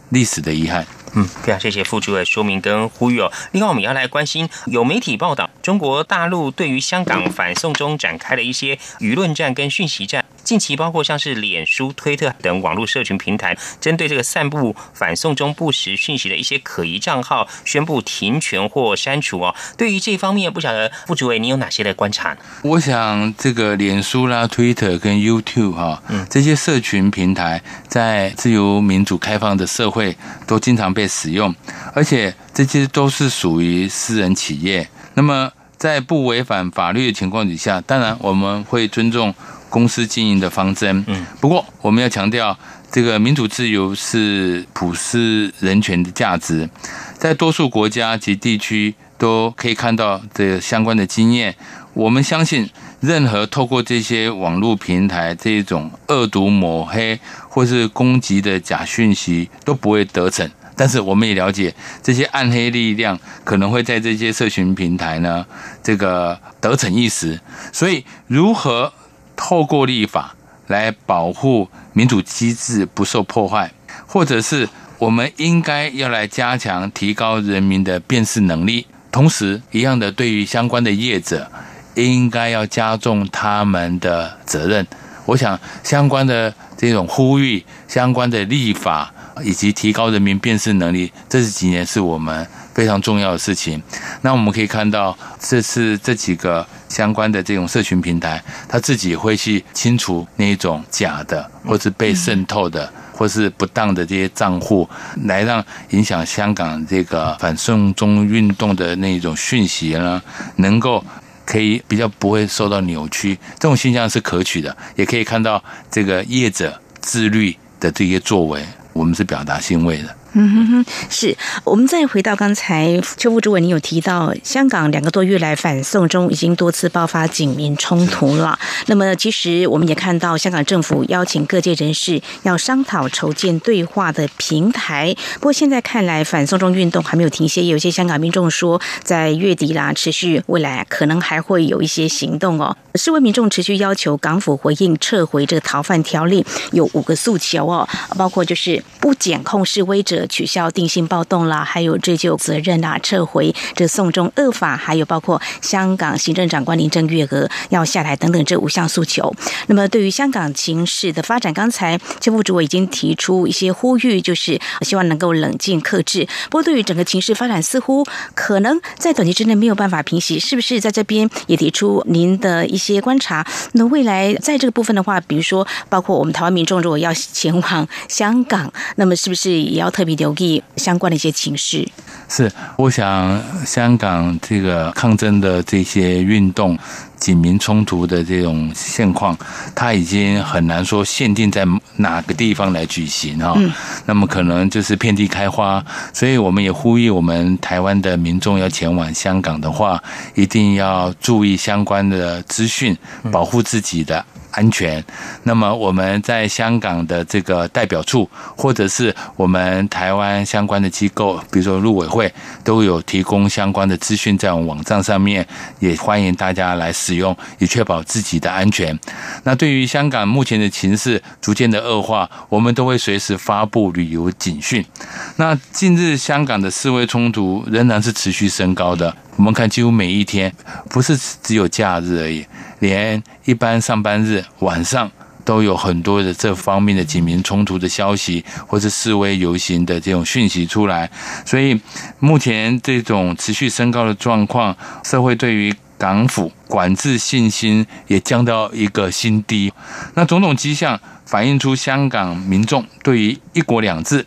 历史的遗憾。嗯，非常谢谢副主委说明跟呼吁哦。另外，我们要来关心，有媒体报道，中国大陆对于香港反送中展开了一些舆论战跟讯息战。近期，包括像是脸书、推特等网络社群平台，针对这个散布反送中不实讯息的一些可疑账号，宣布停权或删除哦。对于这方面，不晓得副主委你有哪些的观察？我想，这个脸书啦、推特跟 YouTube 哈，嗯，这些社群平台在自由民主开放的社会都经常被使用，而且这些都是属于私人企业。那么，在不违反法律的情况底下，当然我们会尊重。公司经营的方针，嗯，不过我们要强调，这个民主自由是普世人权的价值，在多数国家及地区都可以看到这相关的经验。我们相信，任何透过这些网络平台这种恶毒抹黑或是攻击的假讯息都不会得逞。但是我们也了解，这些暗黑力量可能会在这些社群平台呢，这个得逞一时。所以如何？透过立法来保护民主机制不受破坏，或者是我们应该要来加强提高人民的辨识能力，同时一样的对于相关的业者，应该要加重他们的责任。我想相关的这种呼吁、相关的立法以及提高人民辨识能力，这是几年是我们非常重要的事情。那我们可以看到，这次这几个相关的这种社群平台，他自己会去清除那一种假的，或是被渗透的，或是不当的这些账户，来让影响香港这个反送中运动的那种讯息呢，能够可以比较不会受到扭曲。这种现象是可取的，也可以看到这个业者自律的这些作为，我们是表达欣慰的。嗯哼哼，是我们再回到刚才邱副主委，你有提到香港两个多月来反送中已经多次爆发警民冲突了。那么其实我们也看到香港政府邀请各界人士要商讨筹建对话的平台。不过现在看来反送中运动还没有停歇，有些香港民众说在月底啦，持续未来可能还会有一些行动哦。示威民众持续要求港府回应撤回这个逃犯条例，有五个诉求哦，包括就是不检控示威者。取消定性暴动啦，还有追究责任啊，撤回这送中恶法，还有包括香港行政长官林郑月娥要下台等等这五项诉求。那么对于香港情势的发展，刚才邱副主委已经提出一些呼吁，就是希望能够冷静克制。不过对于整个情势发展，似乎可能在短期之内没有办法平息，是不是在这边也提出您的一些观察？那未来在这个部分的话，比如说包括我们台湾民众如果要前往香港，那么是不是也要特别？留意相关的一些情势，是我想香港这个抗争的这些运动、警民冲突的这种现况，它已经很难说限定在哪个地方来举行啊。那么可能就是遍地开花，所以我们也呼吁我们台湾的民众要前往香港的话，一定要注意相关的资讯，保护自己的。安全。那么我们在香港的这个代表处，或者是我们台湾相关的机构，比如说陆委会，都有提供相关的资讯在我们网站上面，也欢迎大家来使用，以确保自己的安全。那对于香港目前的情势逐渐的恶化，我们都会随时发布旅游警讯。那近日香港的示威冲突仍然是持续升高的。我们看，几乎每一天，不是只有假日而已，连一般上班日晚上都有很多的这方面的警民冲突的消息，或是示威游行的这种讯息出来。所以，目前这种持续升高的状况，社会对于港府管制信心也降到一个新低。那种种迹象反映出香港民众对于“一国两制”。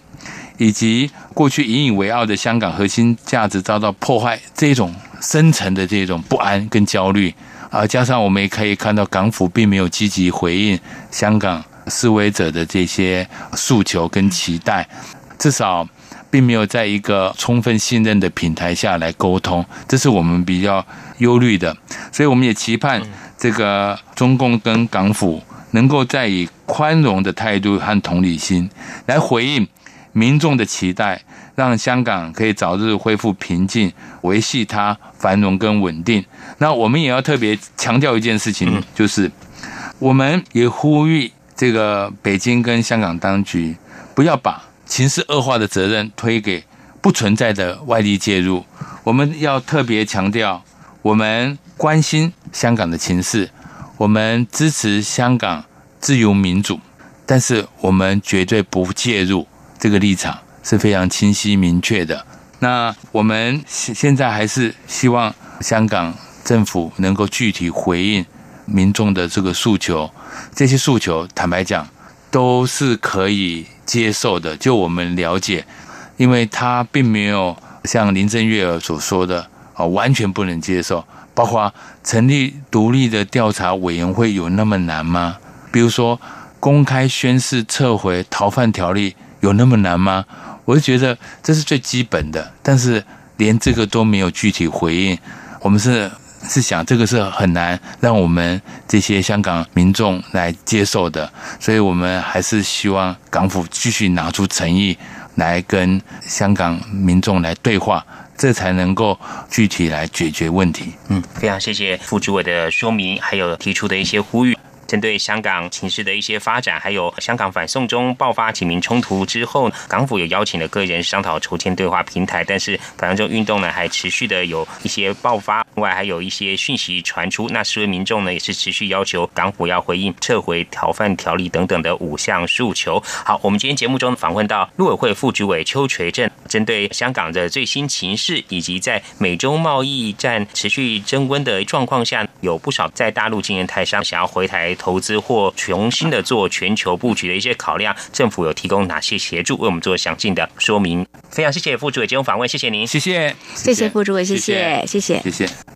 以及过去引以为傲的香港核心价值遭到破坏，这种深层的这种不安跟焦虑啊，加上我们也可以看到港府并没有积极回应香港示威者的这些诉求跟期待，至少并没有在一个充分信任的平台下来沟通，这是我们比较忧虑的。所以我们也期盼这个中共跟港府能够在以宽容的态度和同理心来回应。民众的期待，让香港可以早日恢复平静，维系它繁荣跟稳定。那我们也要特别强调一件事情，就是我们也呼吁这个北京跟香港当局，不要把情势恶化的责任推给不存在的外力介入。我们要特别强调，我们关心香港的情势，我们支持香港自由民主，但是我们绝对不介入。这个立场是非常清晰明确的。那我们现现在还是希望香港政府能够具体回应民众的这个诉求。这些诉求，坦白讲，都是可以接受的。就我们了解，因为他并没有像林郑月娥所说的啊，完全不能接受。包括成立独立的调查委员会，有那么难吗？比如说，公开宣誓撤回逃犯条例。有那么难吗？我就觉得这是最基本的，但是连这个都没有具体回应，我们是是想这个是很难让我们这些香港民众来接受的，所以我们还是希望港府继续拿出诚意来跟香港民众来对话，这才能够具体来解决问题。嗯，非常谢谢副主委的说明，还有提出的一些呼吁。针对香港情势的一些发展，还有香港反送中爆发警民冲突之后，港府有邀请了个人商讨筹建对话平台，但是反送中运动呢还持续的有一些爆发，另外还有一些讯息传出，那示威民众呢也是持续要求港府要回应撤回逃犯条例等等的五项诉求。好，我们今天节目中访问到陆委会副主委邱垂正。针对香港的最新情势，以及在美中贸易战持续升温的状况下，有不少在大陆经营台商想要回台投资或重新的做全球布局的一些考量，政府有提供哪些协助，为我们做详尽的说明。非常谢谢副主委接受访问，谢谢您，谢谢，谢谢副主委，谢谢，谢谢，谢谢。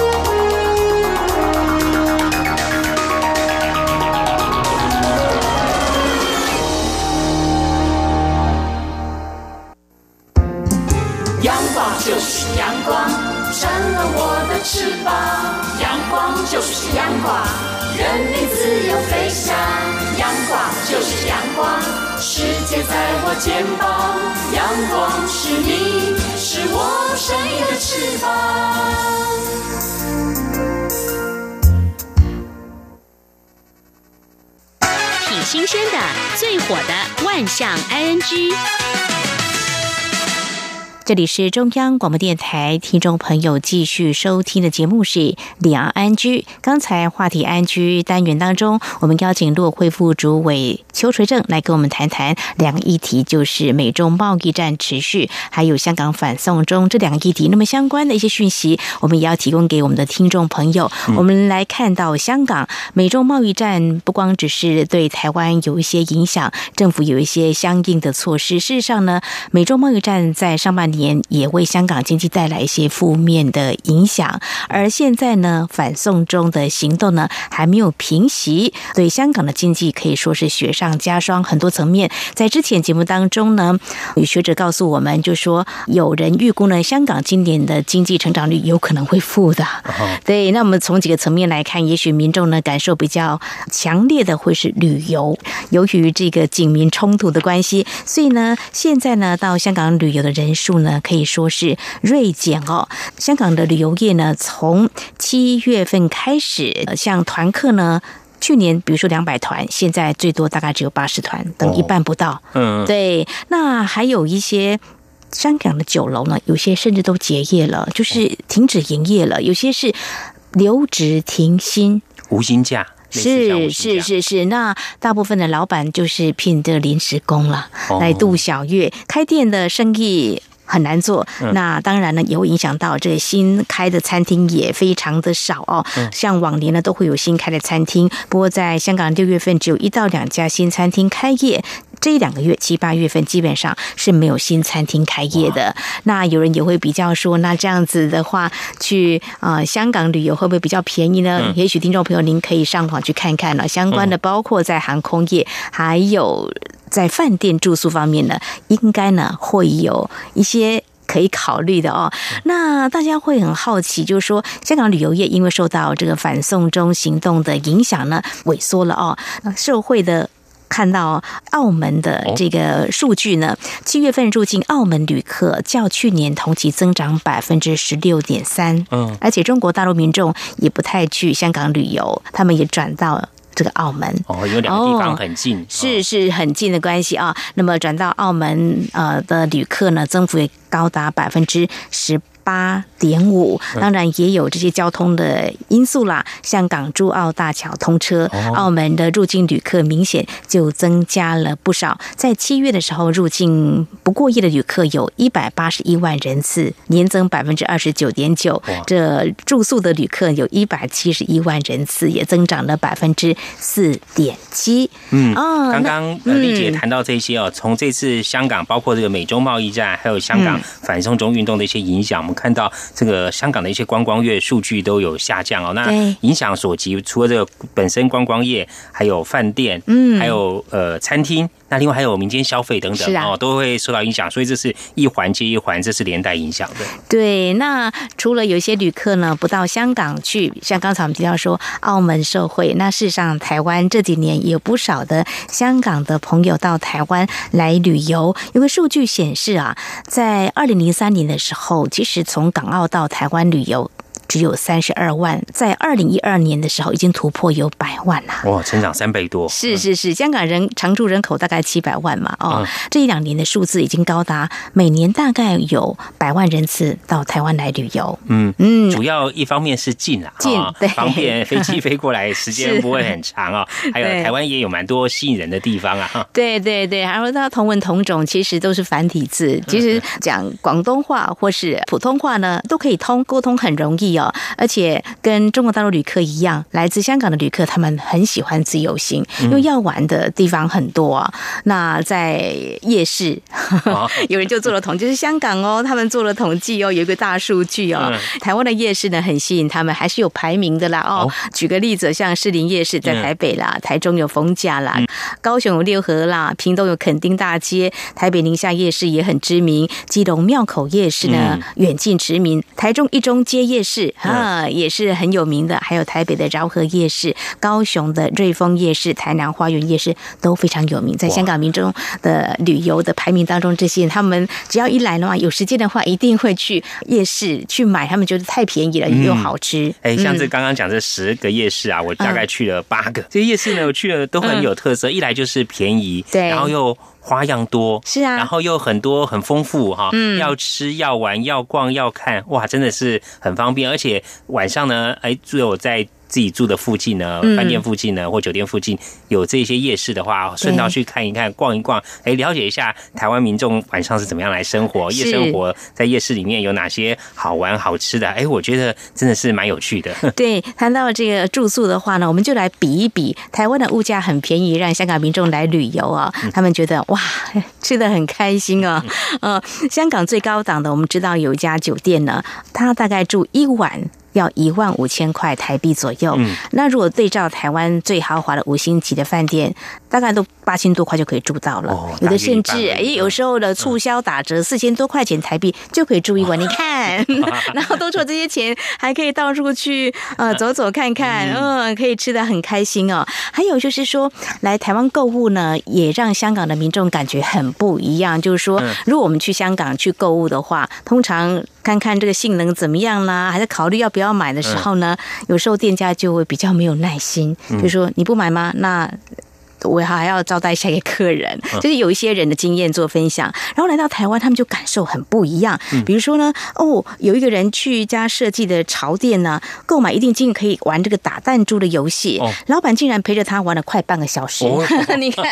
是阳光，扇了我的翅膀。阳光就是阳光，人民自由飞翔。阳光就是阳光，世界在我肩膀。阳光是你，是我生命的翅膀。挺新鲜的，最火的万象 ING。这里是中央广播电台，听众朋友继续收听的节目是两岸安居。刚才话题安居单元当中，我们邀请陆会副主委邱垂正来跟我们谈谈两个议题，就是美中贸易战持续，还有香港反送中这两个议题。那么相关的一些讯息，我们也要提供给我们的听众朋友。我们来看到香港美中贸易战，不光只是对台湾有一些影响，政府有一些相应的措施。事实上呢，美中贸易战在上半年也为香港经济带来一些负面的影响，而现在呢，反送中的行动呢还没有平息，对香港的经济可以说是雪上加霜。很多层面，在之前节目当中呢，有学者告诉我们，就说有人预估呢，香港今年的经济成长率有可能会负的。对，那我们从几个层面来看，也许民众呢感受比较强烈的会是旅游，由于这个警民冲突的关系，所以呢，现在呢到香港旅游的人数呢。可以说是锐减哦。香港的旅游业呢，从七月份开始，像团客呢，去年比如说两百团，现在最多大概只有八十团，等一半不到。嗯，对。那还有一些香港的酒楼呢，有些甚至都结业了，就是停止营业了。有些是留职停薪，无薪假。是是是是，那大部分的老板就是聘这个临时工了，来度小月，开店的生意。很难做，那当然呢，也会影响到这新开的餐厅也非常的少哦。像往年呢，都会有新开的餐厅，不过在香港六月份只有一到两家新餐厅开业，这一两个月七八月份基本上是没有新餐厅开业的。那有人也会比较说，那这样子的话，去啊香港旅游会不会比较便宜呢？也许听众朋友您可以上网去看看了，相关的包括在航空业还有。在饭店住宿方面呢，应该呢会有一些可以考虑的哦。那大家会很好奇，就是说香港旅游业因为受到这个反送中行动的影响呢，萎缩了哦。那社会的看到澳门的这个数据呢，七月份入境澳门旅客较去年同期增长百分之十六点三。嗯，而且中国大陆民众也不太去香港旅游，他们也转到。这个澳门哦，有两个地方很近，是是很近的关系啊。那么转到澳门呃的旅客呢，增幅也高达百分之十。八点五，当然也有这些交通的因素啦。香港珠澳大桥通车，澳门的入境旅客明显就增加了不少。在七月的时候，入境不过夜的旅客有一百八十一万人次，年增百分之二十九点九。这住宿的旅客有一百七十一万人次，也增长了百分之四点七。嗯，哦，刚刚丽姐谈到这些哦，从这次香港包括这个美洲贸易战，还有香港反送中运动的一些影响。看到这个香港的一些观光业数据都有下降哦。那影响所及，除了这个本身观光业，还有饭店，嗯，还有呃餐厅。那另外还有民间消费等等哦，都会受到影响，所以这是一环接一环，这是连带影响的。对，那除了有些旅客呢不到香港去，像刚才我们提到说澳门受惠，那事实上台湾这几年也有不少的香港的朋友到台湾来旅游。有个数据显示啊，在二零零三年的时候，其实从港澳到台湾旅游。只有三十二万，在二零一二年的时候已经突破有百万了。哇，成长三倍多！是是是，香港人常住人口大概七百万嘛，哦，这一两年的数字已经高达每年大概有百万人次到台湾来旅游。嗯嗯，主要一方面是近啊，近对，方便飞机飞过来，时间不会很长啊。还有台湾也有蛮多吸引人的地方啊。对对对，然后它同文同种，其实都是繁体字，其实讲广东话或是普通话呢，都可以通沟通，很容易哦。而且跟中国大陆旅客一样，来自香港的旅客他们很喜欢自由行，因为要玩的地方很多啊。那在夜市，有人就做了统计，是香港哦，他们做了统计哦，有一个大数据哦。台湾的夜市呢很吸引他们，还是有排名的啦哦。举个例子，像士林夜市在台北啦，台中有逢甲啦，高雄有六合啦，屏东有垦丁大街，台北宁夏夜市也很知名，基隆庙口夜市呢远近驰名，台中一中街夜市。啊，也是很有名的，还有台北的饶河夜市、高雄的瑞丰夜市、台南花园夜市都非常有名。在香港民众的旅游的排名当中，这些他们只要一来的话，有时间的话，一定会去夜市去买，他们觉得太便宜了，又好吃。哎，像这刚刚讲这十个夜市啊，我大概去了八个。这些夜市呢，我去了都很有特色，一来就是便宜，对，然后又。花样多是啊，然后又很多很丰富哈，嗯，要吃要玩要逛要看，哇，真的是很方便，而且晚上呢，哎，只有在。自己住的附近呢，饭店附近呢，或酒店附近有这些夜市的话，顺道去看一看、逛一逛，哎，了解一下台湾民众晚上是怎么样来生活，夜生活在夜市里面有哪些好玩好吃的？哎，我觉得真的是蛮有趣的。对，谈到这个住宿的话呢，我们就来比一比台湾的物价很便宜，让香港民众来旅游啊，他们觉得哇，吃的很开心啊。呃，香港最高档的，我们知道有一家酒店呢，它大概住一晚。要一万五千块台币左右。那如果对照台湾最豪华的五星级的饭店，大概都八千多块就可以住到了。有的甚至哎，有时候的促销打折，四千多块钱台币就可以住一晚。你看，然后多出这些钱，还可以到处去呃走走看看，嗯，可以吃的很开心哦。还有就是说，来台湾购物呢，也让香港的民众感觉很不一样。就是说，如果我们去香港去购物的话，通常。看看这个性能怎么样啦？还在考虑要不要买的时候呢？有时候店家就会比较没有耐心，就说你不买吗？那。我还要招待下一个客人，就是有一些人的经验做分享。然后来到台湾，他们就感受很不一样。比如说呢，哦，有一个人去一家设计的潮店呢，购买一定金额可以玩这个打弹珠的游戏。老板竟然陪着他玩了快半个小时，你看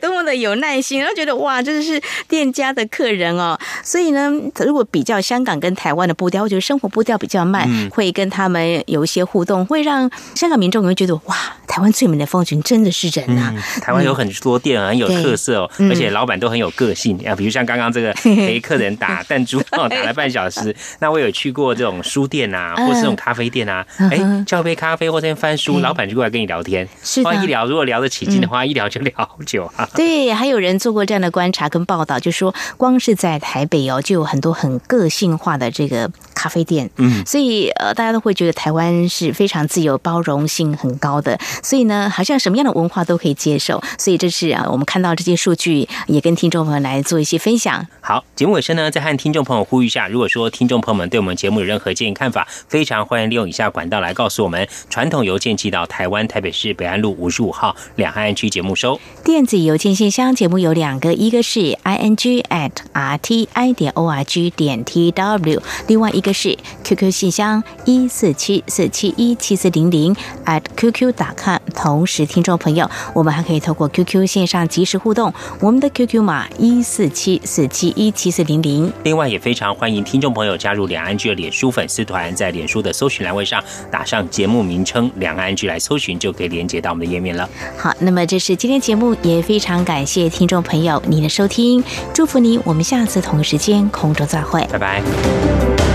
多么的有耐心，然后觉得哇，真的是店家的客人哦。所以呢，如果比较香港跟台湾的步调，我觉得生活步调比较慢，会跟他们有一些互动，会让香港民众会觉得哇，台湾最美的风景真的是。人呐，台湾有很多店很有特色哦，而且老板都很有个性啊。比如像刚刚这个陪客人打 弹珠，打了半小时。那我有去过这种书店啊，或是这种咖啡店啊，哎，叫杯咖啡或者翻书，老板就过来跟你聊天。是的，一聊如果聊得起劲的话，一聊就聊好久啊。对，还有人做过这样的观察跟报道，就说光是在台北哦，就有很多很个性化的这个咖啡店。嗯，所以呃，大家都会觉得台湾是非常自由、包容性很高的。所以呢，好像什么样的文化。话都可以接受，所以这是啊，我们看到这些数据，也跟听众朋友来做一些分享。好，节目尾声呢，再和听众朋友呼吁一下，如果说听众朋友们对我们节目有任何建议看法，非常欢迎利用以下管道来告诉我们：传统邮件寄到台湾台北市北安路五十五号两岸区节目收；电子邮件信箱节目有两个，一个是 i n g at r t i 点 o r g 点 t w，另外一个是 QQ 信箱一四七四七一七四零零 at qq 打 com。同时，听众朋友。我们还可以透过 QQ 线上及时互动，我们的 QQ 码一四七四七一七四零零。另外，也非常欢迎听众朋友加入两岸剧的脸书粉丝团，在脸书的搜寻栏位上打上节目名称“两岸剧”来搜寻，就可以连接到我们的页面了。好，那么这是今天节目，也非常感谢听众朋友您的收听，祝福您，我们下次同一时间空中再会，拜拜。